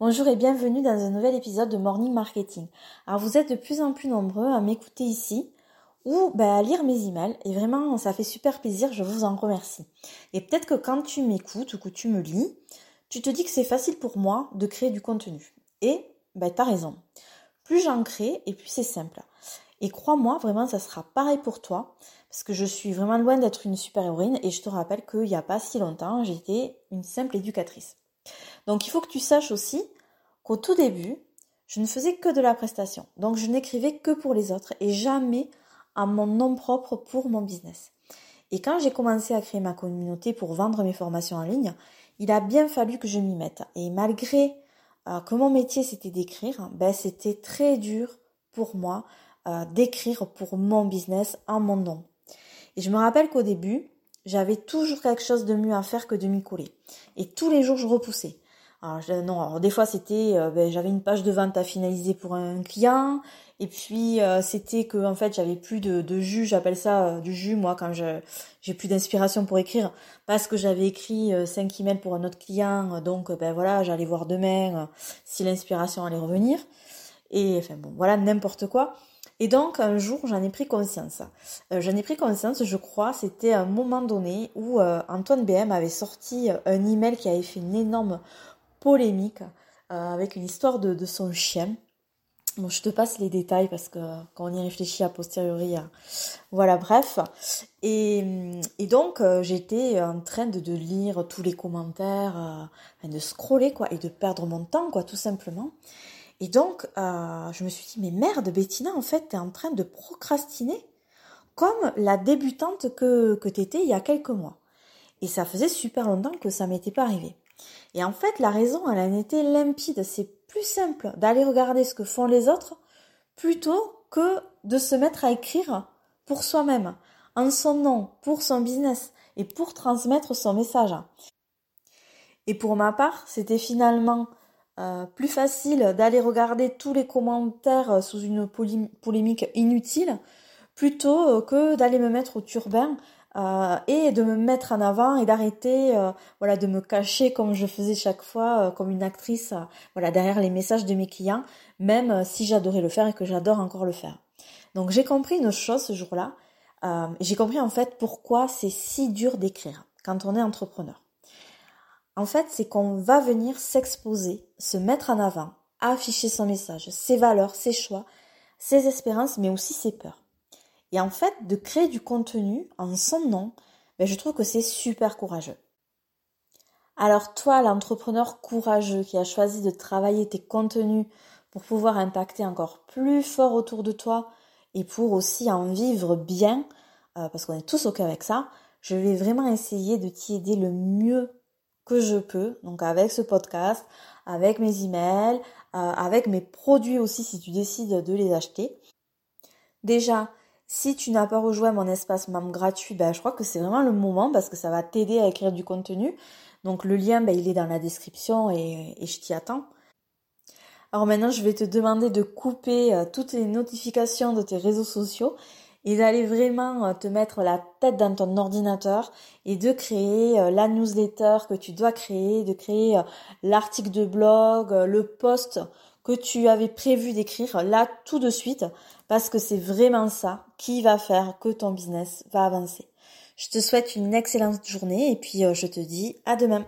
Bonjour et bienvenue dans un nouvel épisode de Morning Marketing. Alors vous êtes de plus en plus nombreux à m'écouter ici ou ben, à lire mes emails et vraiment ça fait super plaisir, je vous en remercie. Et peut-être que quand tu m'écoutes ou que tu me lis, tu te dis que c'est facile pour moi de créer du contenu. Et ben t'as raison. Plus j'en crée et plus c'est simple. Et crois-moi, vraiment ça sera pareil pour toi parce que je suis vraiment loin d'être une super héroïne et je te rappelle qu'il n'y a pas si longtemps j'étais une simple éducatrice. Donc il faut que tu saches aussi qu'au tout début, je ne faisais que de la prestation. Donc je n'écrivais que pour les autres et jamais à mon nom propre pour mon business. Et quand j'ai commencé à créer ma communauté pour vendre mes formations en ligne, il a bien fallu que je m'y mette. Et malgré euh, que mon métier c'était d'écrire, ben c'était très dur pour moi euh, d'écrire pour mon business en mon nom. Et je me rappelle qu'au début, j'avais toujours quelque chose de mieux à faire que de m'y coller. Et tous les jours, je repoussais. Alors, non, des fois c'était, euh, ben, j'avais une page de vente à finaliser pour un client, et puis euh, c'était que en fait j'avais plus de, jus, j'appelle ça euh, du jus moi quand j'ai plus d'inspiration pour écrire, parce que j'avais écrit cinq emails pour un autre client, donc ben voilà j'allais voir demain si l'inspiration allait revenir, et enfin bon voilà n'importe quoi. Et donc un jour j'en ai pris conscience. Euh, j'en ai pris conscience, je crois, c'était un moment donné où euh, Antoine BM avait sorti euh, un email qui avait fait une énorme polémique avec une histoire de, son chien. Bon, je te passe les détails parce que quand on y réfléchit a posteriori, voilà, bref. Et, et donc j'étais en train de, de, lire tous les commentaires, de scroller quoi, et de perdre mon temps quoi, tout simplement. Et donc, euh, je me suis dit, mais merde, Bettina, en fait, t'es en train de procrastiner comme la débutante que, que t'étais il y a quelques mois. Et ça faisait super longtemps que ça m'était pas arrivé. Et en fait, la raison, elle en était limpide. C'est plus simple d'aller regarder ce que font les autres plutôt que de se mettre à écrire pour soi-même, en son nom, pour son business et pour transmettre son message. Et pour ma part, c'était finalement euh, plus facile d'aller regarder tous les commentaires euh, sous une polémique inutile plutôt euh, que d'aller me mettre au turbin et de me mettre en avant et d'arrêter voilà de me cacher comme je faisais chaque fois comme une actrice voilà derrière les messages de mes clients même si j'adorais le faire et que j'adore encore le faire. Donc j'ai compris une chose ce jour-là j'ai compris en fait pourquoi c'est si dur d'écrire quand on est entrepreneur en fait, c'est qu'on va venir s'exposer, se mettre en avant, afficher son message, ses valeurs, ses choix, ses espérances, mais aussi ses peurs. Et en fait, de créer du contenu en son nom, ben, je trouve que c'est super courageux. Alors toi, l'entrepreneur courageux qui a choisi de travailler tes contenus pour pouvoir impacter encore plus fort autour de toi et pour aussi en vivre bien, euh, parce qu'on est tous ok avec ça, je vais vraiment essayer de t'y aider le mieux que je peux, donc avec ce podcast, avec mes emails, euh, avec mes produits aussi si tu décides de les acheter. Déjà, si tu n'as pas rejoint mon espace membre gratuit, ben, je crois que c'est vraiment le moment parce que ça va t'aider à écrire du contenu. Donc le lien, ben, il est dans la description et, et je t'y attends. Alors maintenant, je vais te demander de couper euh, toutes les notifications de tes réseaux sociaux et d'aller vraiment euh, te mettre la tête dans ton ordinateur et de créer euh, la newsletter que tu dois créer, de créer euh, l'article de blog, le post que tu avais prévu d'écrire là tout de suite parce que c'est vraiment ça qui va faire que ton business va avancer. Je te souhaite une excellente journée et puis je te dis à demain.